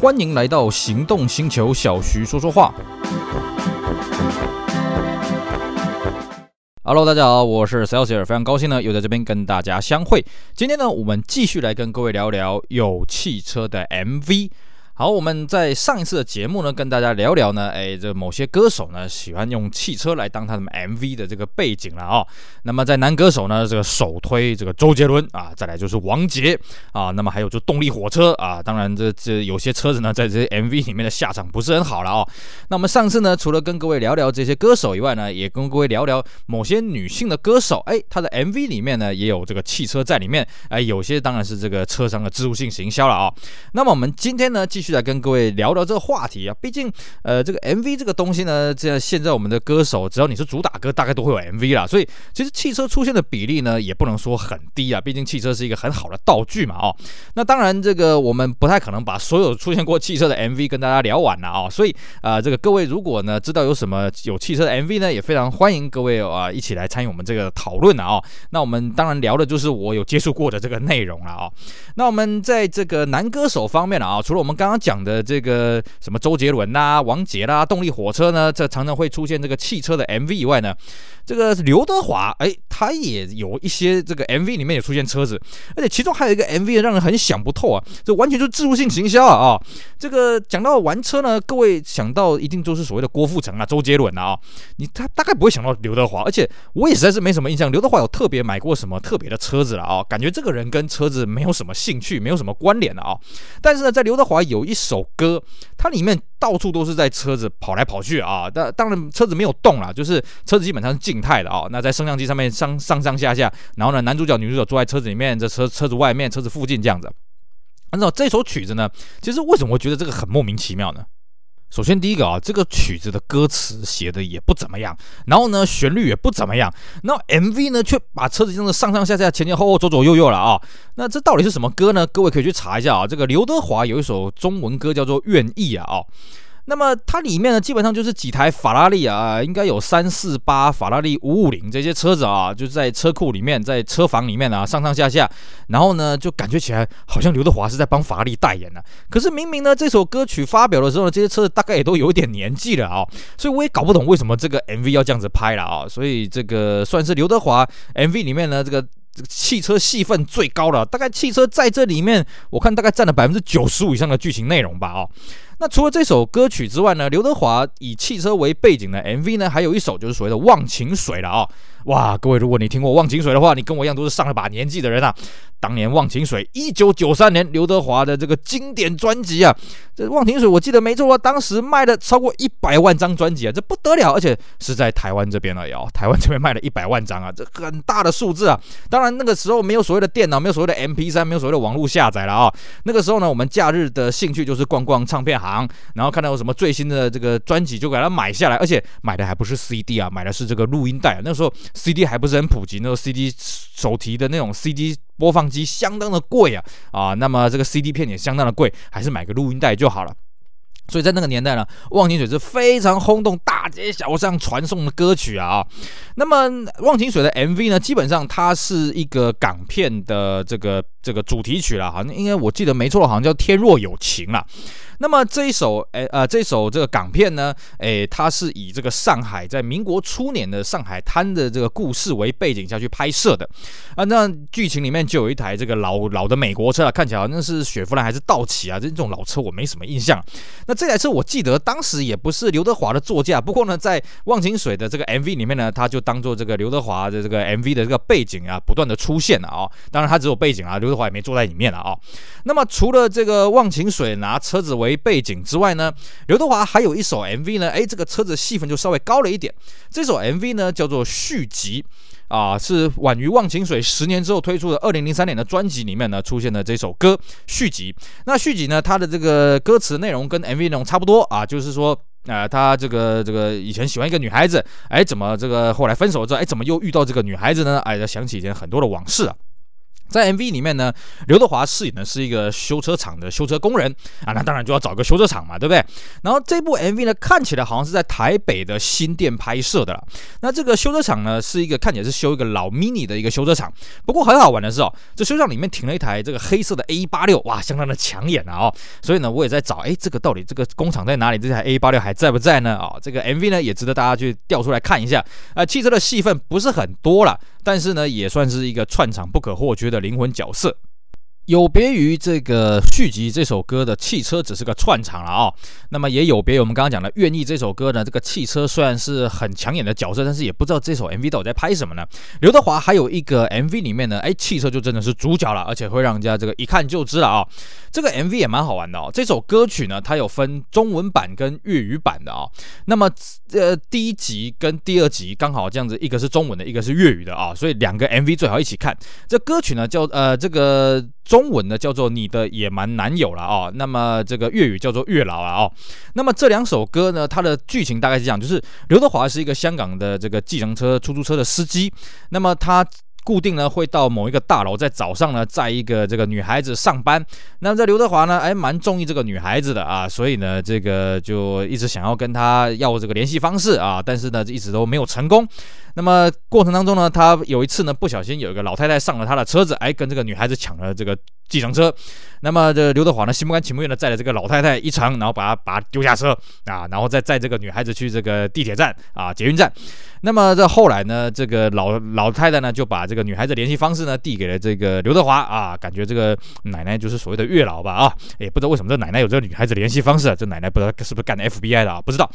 欢迎来到行动星球，小徐说说话。Hello，大家好，我是 Celsius，非常高兴呢，又在这边跟大家相会。今天呢，我们继续来跟各位聊聊有汽车的 MV。好，我们在上一次的节目呢，跟大家聊聊呢，哎，这某些歌手呢喜欢用汽车来当他们 MV 的这个背景了啊、那么在男歌手呢，这个首推这个周杰伦啊，再来就是王杰啊，那么还有就动力火车啊。当然这这有些车子呢，在这些 MV 里面的下场不是很好了啊、那我们上次呢，除了跟各位聊聊这些歌手以外呢，也跟各位聊聊某些女性的歌手，哎，她的 MV 里面呢也有这个汽车在里面，哎，有些当然是这个车商的置入性行销了啊、那么我们今天呢，继续。来跟各位聊聊这个话题啊，毕竟呃这个 MV 这个东西呢，这现在我们的歌手只要你是主打歌，大概都会有 MV 啦，所以其实汽车出现的比例呢，也不能说很低啊，毕竟汽车是一个很好的道具嘛哦。那当然这个我们不太可能把所有出现过汽车的 MV 跟大家聊完了啊，所以啊、这个各位如果呢知道有什么有汽车的 MV 呢，也非常欢迎各位啊一起来参与我们这个讨论啊。那我们当然聊的就是我有接触过的这个内容了啊。那我们在这个男歌手方面啊，除了我们刚刚。讲的这个什么周杰伦呐、啊、王杰啦、动力火车呢，这常常会出现这个汽车的 MV 以外呢，这个刘德华哎，他也有一些这个 MV 里面也出现车子，而且其中还有一个 MV 让人很想不透啊，这完全就是置入性行销啊啊、这个讲到玩车呢，各位想到一定都是所谓的郭富城啊、周杰伦啊，你他大概不会想到刘德华，而且我也实在是没什么印象，刘德华有特别买过什么特别的车子了啊？感觉这个人跟车子没有什么兴趣，没有什么关联的啊。但是呢，在刘德华有一首歌，它里面到处都是在车子跑来跑去啊，但当然车子没有动啦，就是车子基本上是静态的啊。那在升降机上面上上上下下，然后呢，男主角女主角坐在车子里面，这车车子外面，车子附近这样子。按照这首曲子呢，其实为什么会觉得这个很莫名其妙呢？首先，第一个啊，这个曲子的歌词写的也不怎么样，然后呢，旋律也不怎么样，那 MV 呢，却把车子真的上上下下、前前后后、左左右右了啊。那这到底是什么歌呢？各位可以去查一下啊。这个刘德华有一首中文歌叫做《愿意》啊啊。那么它里面呢，基本上就是几台法拉利啊，应该有三四八法拉利五五零这些车子啊，就在车库里面，在车房里面啊，上上下下，然后呢，就感觉起来好像刘德华是在帮法拉利代言呢、可是明明呢，这首歌曲发表的时候呢，这些车子大概也都有一点年纪了啊，所以我也搞不懂为什么这个 MV 要这样子拍了啊。所以这个算是刘德华 MV 里面呢，这个这个汽车戏份最高了，大概汽车在这里面，我看大概占了百分之九十五以上的剧情内容吧啊。那除了这首歌曲之外呢，刘德华以汽车为背景的 MV 呢，还有一首就是所谓的《忘情水》了啊、哇，各位，如果你听过《忘情水》的话，你跟我一样都是上了把年纪的人啊。当年《忘情水》，一九九三年刘德华的这个经典专辑啊，这《忘情水》我记得没错啊，当时卖了超过一百万张专辑啊，这不得了，而且是在台湾这边了哟。台湾这边卖了一百万张啊，这很大的数字啊。当然那个时候没有所谓的电脑，没有所谓的 MP3，没有所谓的网络下载了啊。那个时候呢，我们假日的兴趣就是逛逛唱片行，然后看到有什么最新的这个专辑就给它买下来，而且买的还不是 CD 啊，买的是这个录音带啊。那时候 CD 还不是很普及，那时候 CD 手提的那种 CD。播放机相当的贵啊啊，那么这个 CD 片也相当的贵，还是买个录音带就好了。所以在那个年代呢，《忘情水》是非常轰动、大街小巷传颂的歌曲啊。那么《忘情水》的 MV 呢，基本上它是一个港片的这个这个主题曲了，好像应该我记得没错，好像叫《天若有情》了。那么这一首，诶，呃，这首这个港片呢，诶，它是以这个上海在民国初年的上海滩的这个故事为背景下去拍摄的，啊，那剧情里面就有一台这个老老的美国车啊，看起来好像是雪佛兰还是道奇啊，这种老车我没什么印象。那这台车我记得当时也不是刘德华的座驾，不过呢，在《忘情水》的这个 MV 里面呢，他就当做这个刘德华的这个 MV 的这个背景啊，不断的出现了啊。当然他只有背景啊，刘德华也没坐在里面了啊。那么除了这个《忘情水》拿车子为背景之外呢，刘德华还有一首 MV 呢，哎，这个车子戏份就稍微高了一点。这首 MV 呢叫做续集啊，是晚于《忘情水》十年之后推出的二零零三年的专辑里面呢出现的这首歌续集。那续集呢，它的这个歌词内容跟 MV 内容差不多啊，就是说啊、他这个这个以前喜欢一个女孩子，哎，怎么这个后来分手之后，哎，怎么又遇到这个女孩子呢？哎，想起以前很多的往事啊。在 MV 里面呢，刘德华饰演的是一个修车厂的修车工人啊，那当然就要找个修车厂嘛，对不对？然后这部 MV 呢，看起来好像是在台北的新店拍摄的。那这个修车厂呢，是一个看起来是修一个老 Mini 的一个修车厂。不过很好玩的是哦，这修车厂里面停了一台这个黑色的 A86，哇，相当的抢眼啊！哦，所以呢，我也在找，哎，这个到底这个工厂在哪里？这台 A86 还在不在呢？啊，这个 MV 呢，也值得大家去调出来看一下。呃，汽车的戏份不是很多了，但是呢，也算是一个串场不可或缺的。灵魂角色。有别于这个续集这首歌的汽车只是个串场了啊、那么也有别于我们刚刚讲的愿意这首歌呢，这个汽车虽然是很抢眼的角色，但是也不知道这首 MV 到底在拍什么呢？刘德华还有一个 MV 里面呢，哎，汽车就真的是主角了，而且会让人家这个一看就知了啊、这个 MV 也蛮好玩的哦。这首歌曲呢，它有分中文版跟粤语版的啊、那么呃，第一集跟第二集刚好这样子，一个是中文的，一个是粤语的啊、所以两个 MV 最好一起看。这歌曲呢叫呃这个。中中文呢叫做你的野蛮男友了哦，那么这个粤语叫做月老了哦，那么这两首歌呢，它的剧情大概是这样，就是刘德华是一个香港的这个计程车、出租车的司机，那么他。固定呢会到某一个大楼，在早上呢载一个这个女孩子上班。那这刘德华呢，哎，蛮中意这个女孩子的啊，所以呢，这个就一直想要跟她要这个联系方式啊，但是呢，一直都没有成功。那么过程当中呢，他有一次呢，不小心有一个老太太上了他的车子，哎，跟这个女孩子抢了这个计程车。那么这刘德华呢，心不甘情不愿的载了这个老太太一程，然后把她把她丢下车啊，然后再载这个女孩子去这个地铁站啊，捷运站。那么这后来呢，这个老老太太呢就把这个女孩子联系方式呢递给了这个刘德华啊，感觉这个奶奶就是所谓的月老吧啊，也不知道为什么这奶奶有这个女孩子联系方式啊，这奶奶不知道是不是干 FBI 的啊，不知道。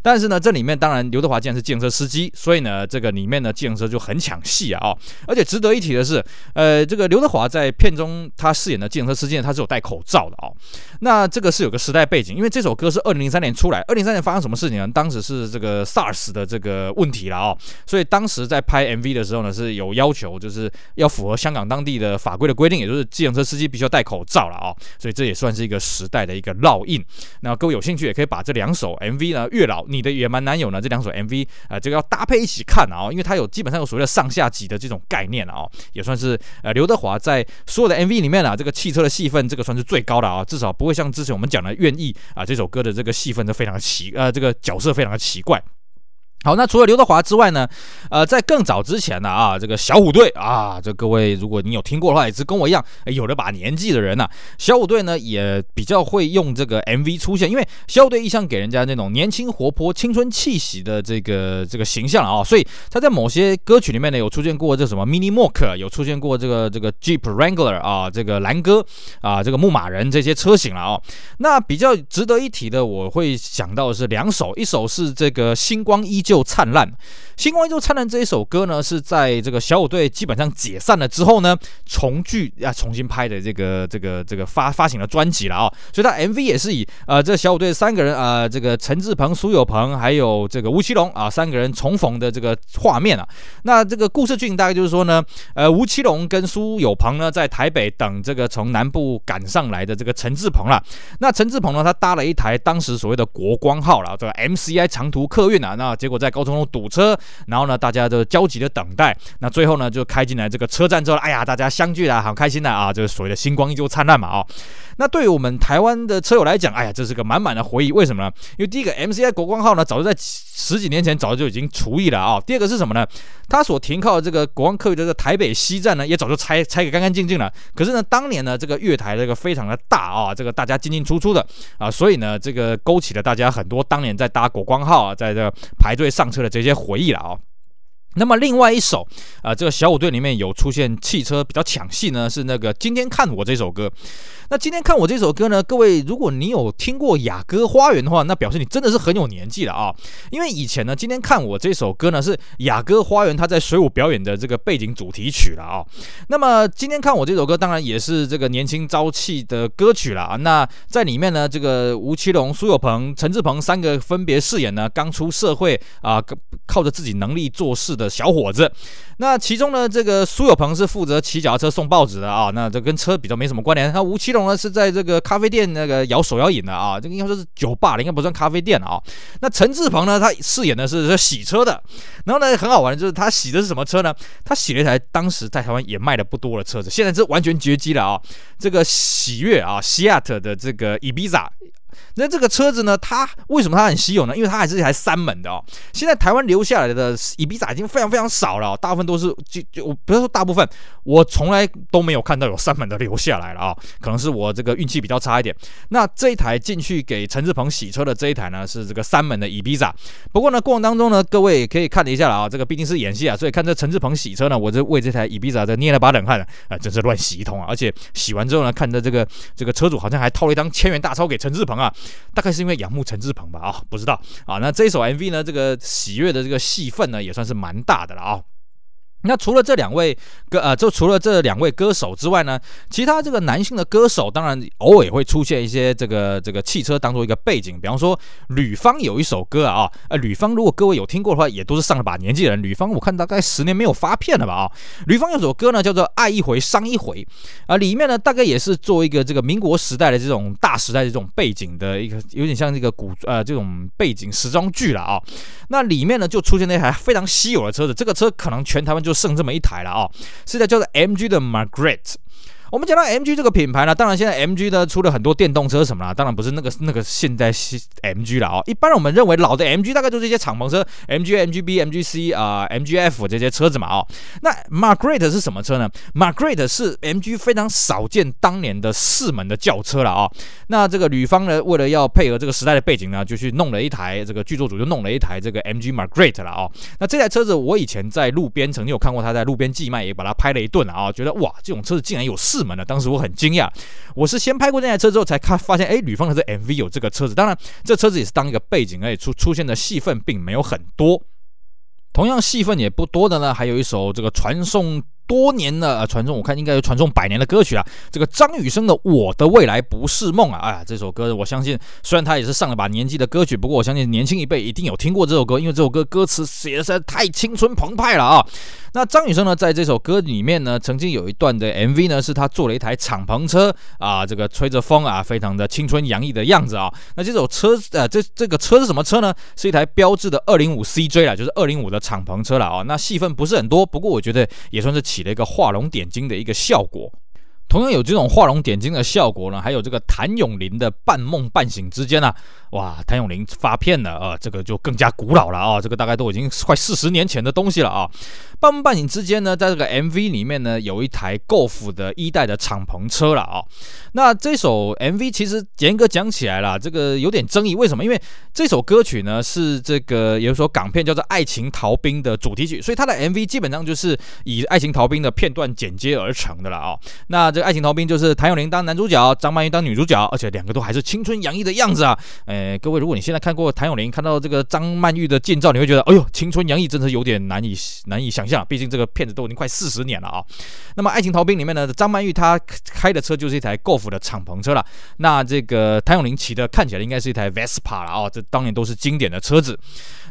但是呢，这里面当然刘德华既然是计程车司机，所以呢，这个里面呢计程车就很抢戏啊，哦，而且值得一提的是，呃，这个刘德华在片中他饰演的计程车司机呢，他是有戴口罩的哦。那这个是有个时代背景，因为这首歌是二零零三年出来，二零零三年发生什么事情呢？当时是这个 SARS 的这个问题了哦，所以当时在拍 MV 的时候呢，是有要求，就是要符合香港当地的法规的规定，也就是计程车司机必须要戴口罩了哦。所以这也算是一个时代的一个烙印。那各位有兴趣也可以把这两首 MV 呢，《月老》你的野蛮男友呢，这两首 MV 啊、呃，这个要搭配一起看啊、因为它有基本上有所谓的上下级的这种概念啊、哦，也算是呃刘德华在所有的 MV 里面呢啊，这个汽车的戏份这个算是最高的啊、至少不会像之前我们讲的《愿意》啊这首歌的这个戏份都非常的奇，呃，这个角色非常的奇怪。好，那除了刘德华之外呢，呃，在更早之前呢，啊，这个小虎队啊，这各位如果你有听过的话，也是跟我一样有了把年纪的人呐、啊，小虎队呢也比较会用这个 MV 出现，因为小虎队一向给人家那种年轻活泼、青春气息的这个这个形象啊，所以他在某些歌曲里面呢有出现过这什么 Mini Moke，有出现过这个这个 Jeep Wrangler 啊，这个蓝哥啊，这个牧马人这些车型了啊。那比较值得一提的，我会想到的是两首，一首是这个星光依就灿烂，星光依旧灿烂这一首歌呢，是在这个小虎队基本上解散了之后呢，重聚啊，重新拍的这个这个这个发发行的专辑了啊、所以他 MV 也是以呃这小虎队三个人啊、呃，这个陈志鹏、苏有朋还有这个吴奇隆啊三个人重逢的这个画面啊。那这个故事剧情大概就是说呢，呃，吴奇隆跟苏有朋呢在台北等这个从南部赶上来的这个陈志朋了。那陈志鹏呢，他搭了一台当时所谓的国光号了，这个 MCI 长途客运啊，那结果。在高速中堵车，然后呢，大家都焦急的等待。那最后呢，就开进来这个车站之后，哎呀，大家相聚了，好开心的啊！这个所谓的星光依旧灿烂嘛，啊、哦。那对于我们台湾的车友来讲，哎呀，这是个满满的回忆。为什么呢？因为第一个 MCI 国光号呢，早就在十几年前早就已经除役了啊、第二个是什么呢？它所停靠的这个国光客运的这个台北西站呢，也早就拆拆个干干净净了。可是呢，当年呢，这个月台这个非常的大啊，这个大家进进出出的啊，所以呢，这个勾起了大家很多当年在搭国光号啊，在这排队上车的这些回忆了啊、那么另外一首啊、这个小虎队里面有出现汽车比较抢戏呢，是那个今天看我这首歌。那今天看我这首歌呢，各位，如果你有听过雅歌花园的话，那表示你真的是很有年纪了啊！因为以前呢，今天看我这首歌呢是雅歌花园他在水舞表演的这个背景主题曲了啊。那么今天看我这首歌，当然也是这个年轻朝气的歌曲了啊。那在里面呢，这个吴奇隆、苏有朋、陈志朋三个分别饰演呢刚出社会啊，靠着自己能力做事的。小伙子。那其中呢，这个苏有朋是负责骑脚踏车送报纸的啊，那这跟车比较没什么关联。那吴奇隆呢是在这个咖啡店那个摇手摇饮的啊，这个应该说是酒吧了，应该不算咖啡店啊。那陈志朋呢，他饰演的是洗车的，然后呢很好玩的就是他洗的是什么车呢？他洗了一台当时在台湾也卖的不多的车子，现在是完全绝迹了啊，这个喜悦啊，西亚特的这个 Ibiza。那这个车子呢？它为什么它很稀有呢？因为它还是一台三门的哦。现在台湾留下来的 Ibiza 已经非常非常少了，大部分都是就就我不要说大部分，我从来都没有看到有三门的留下来了啊。可能是我这个运气比较差一点。那这一台进去给陈志鹏洗车的这一台呢，是这个三门的 Ibiza。不过呢，过程当中呢，各位也可以看了一下了啊。这个毕竟是演戏啊，所以看这陈志鹏洗车呢，我就为这台 Ibiza 这捏了把冷汗啊，真是乱洗一通啊。而且洗完之后呢，看着这个这个车主好像还掏了一张千元大钞给陈志鹏啊。大概是因为仰慕陈志鹏吧，啊，不知道啊。那这一首 MV 呢，这个喜悦的这个戏份呢，也算是蛮大的了啊。那除了这两位歌，呃，就除了这两位歌手之外呢，其他这个男性的歌手，当然偶尔会出现一些这个这个汽车当做一个背景，比方说吕方有一首歌啊，呃，吕方如果各位有听过的话，也都是上了把年纪的人。吕方我看大概十年没有发片了吧啊。吕方有首歌呢叫做《爱一回伤一回》啊，里面呢大概也是做一个这个民国时代的这种大时代的这种背景的一个，有点像这个古呃这种背景时装剧了啊。那里面呢就出现了一台非常稀有的车子，这个车可能全台湾就就剩这么一台了啊，是在叫做 MG 的 Margaret。我们讲到 MG 这个品牌呢，当然现在 MG 呢出了很多电动车什么啦，当然不是那个那个现代 MG 了啊。一般我们认为老的 MG 大概就是一些敞篷车，MG、MGB、MGC 啊、MGF 这些车子嘛啊。那 Margaret 是什么车呢？Margaret 是 MG 非常少见当年的四门的轿车了啊。那这个吕方呢，为了要配合这个时代的背景呢，就去弄了一台这个剧作组就弄了一台这个 MG Margret 了啊。那这台车子我以前在路边曾经有看过，他在路边寄卖，也把它拍了一顿啊，觉得哇，这种车子竟然有四。四门的，当时我很惊讶，我是先拍过那台车之后才看发现，哎，女方的这 MV 有这个车子，当然这车子也是当一个背景而且，出出现的戏份并没有很多，同样戏份也不多的呢，还有一首这个传送。多年的，传颂我看应该有传颂百年的歌曲啊。这个张雨生的《我的未来不是梦》啊，哎呀，这首歌我相信，虽然他也是上了把年纪的歌曲，不过我相信年轻一辈一定有听过这首歌，因为这首歌歌词写的实在太青春澎湃了啊。那张雨生呢，在这首歌里面呢，曾经有一段的 MV 呢，是他坐了一台敞篷车啊，这个吹着风啊，非常的青春洋溢的样子啊。那这首车呃，这这个车是什么车呢？是一台标致的二零五 CJ 啦，就是二零五的敞篷车了啊。那戏份不是很多，不过我觉得也算是起了一个画龙点睛的一个效果。同样有这种画龙点睛的效果呢，还有这个谭咏麟的《半梦半醒之间》啊，哇，谭咏麟发片了啊，这个就更加古老了啊，这个大概都已经快四十年前的东西了啊。半梦半醒之间呢，在这个 MV 里面呢，有一台 Golf 的一代的敞篷车了啊。那这首 MV 其实严格讲起来啦，这个有点争议。为什么？因为这首歌曲呢是这个有一首港片叫做《爱情逃兵》的主题曲，所以它的 MV 基本上就是以《爱情逃兵》的片段剪接而成的了啊。那《爱情逃兵》就是谭咏麟当男主角，张曼玉当女主角，而且两个都还是青春洋溢的样子啊。诶，各位，如果你现在看过谭咏麟，看到这个张曼玉的近照，你会觉得，哎呦，青春洋溢，真的有点难以难以想象。毕竟这个片子都已经快四十年了啊。那么《爱情逃兵》里面呢，张曼玉她开的车就是一台 Golf 的敞篷车了。那这个谭咏麟骑的看起来应该是一台 Vespa 了啊。这当年都是经典的车子。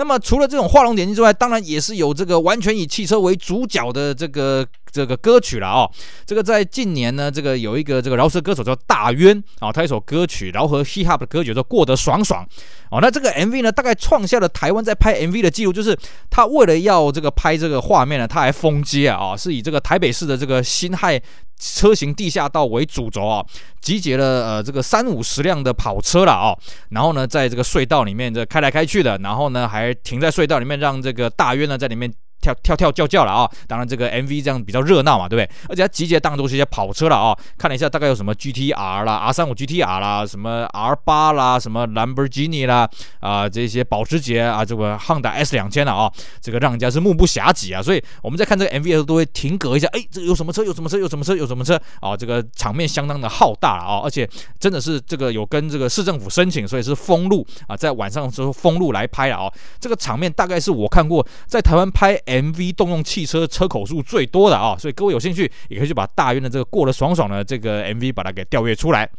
那么除了这种画龙点睛之外，当然也是有这个完全以汽车为主角的这个这个歌曲了啊。这个在近年呢，这个有一个这个饶舌歌手叫大渊啊，他一首歌曲饶舌 Hip Hop 的歌曲叫《过得爽爽》哦。那这个 MV 呢，大概创下了台湾在拍 MV 的记录，就是他为了要这个拍这个画面呢，他还封街啊，是以这个台北市的这个辛亥车型地下道为主轴啊，集结了呃这个三五十辆的跑车了啊，然后呢，在这个隧道里面这开来开去的，然后呢还停在隧道里面，让这个大约呢在里面。跳跳跳叫叫了啊！当然这个 MV 这样比较热闹嘛，对不对？而且它集结当中是一些跑车了啊！看了一下，大概有什么 GTR 啦、R 三五 GTR 啦、什么 R 八啦、什么兰博基尼啦啊，这些保时捷啊，这个汉达 S 两千了啊，这个让人家是目不暇接啊！所以我们在看这个 MV 的时候都会停格一下，哎，这个有什么车？有什么车？有什么车？有什么车？啊，这个场面相当的浩大了啊！而且真的是这个有跟这个市政府申请，所以是封路啊，在晚上的时候封路来拍了啊！这个场面大概是我看过在台湾拍 MV 动用汽车车口数最多的啊，所以各位有兴趣也可以去把大渊的这个过得爽爽的这个 MV 把它给调阅出来。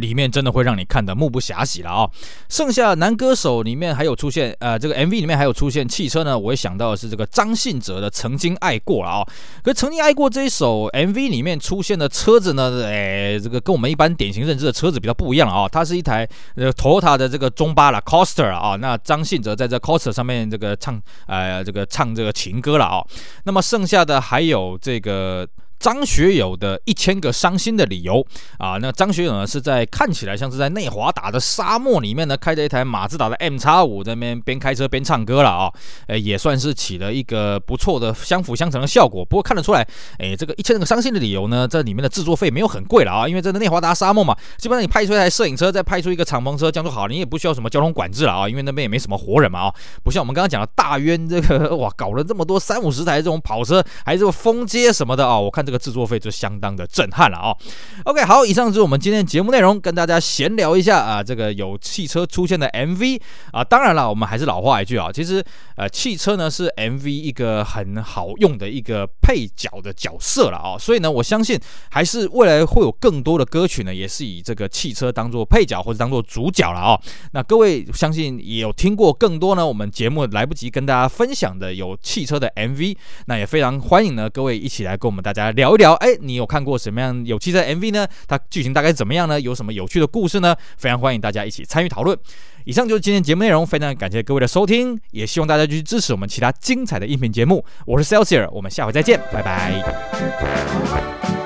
里面真的会让你看得目不暇给了啊、剩下男歌手里面还有出现，呃，这个 MV 里面还有出现汽车呢，我会想到的是这个张信哲的《曾经爱过》了啊。可《曾经爱过》这一首 MV 里面出现的车子呢，哎，这个跟我们一般典型认知的车子比较不一样了啊。它是一台呃 Toyota 的这个中巴啦 Coster 啊。那张信哲在这 Coster 上面这个唱，呃，这个唱这个情歌了啊。那么剩下的还有这个。张学友的一千个伤心的理由啊，那张学友呢是在看起来像是在内华达的沙漠里面呢，开着一台马自达的 M 叉五，在那边边开车边唱歌了啊，诶，也算是起了一个不错的相辅相成的效果。不过看得出来，诶，这个一千个伤心的理由呢，这里面的制作费没有很贵了啊，因为这个内华达沙漠嘛，基本上你派出一台摄影车，再派出一个敞篷车，这样就好，你也不需要什么交通管制了啊，因为那边也没什么活人嘛啊，不像我们刚刚讲的大渊这个哇，搞了这么多三五十台这种跑车，还是这个封街什么的啊，我看这这个制作费就相。当的震撼了啊！OK，好，以上就是我们今天节目内容，跟大家闲聊一下啊，这个有汽车出现的 MV 啊，当然了，我们还是老话一句啊，其实呃，汽车呢是 MV 一个很好用的一个配角的角色了啊，所以呢，我相信还是未来会有更多的歌曲呢，也是以这个汽车当做配角或者当做主角了啊。那各位相信也有听过更多呢，我们节目来不及跟大家分享的有汽车的 MV，那也非常欢迎呢，各位一起来跟我们大家聊一聊，哎，你。有看过什么样有趣的 MV 呢？它剧情大概怎么样呢？有什么有趣的故事呢？非常欢迎大家一起参与讨论。以上就是今天节目内容，非常感谢各位的收听，也希望大家继续支持我们其他精彩的音频节目。我是 Celsius，我们下回再见，拜拜。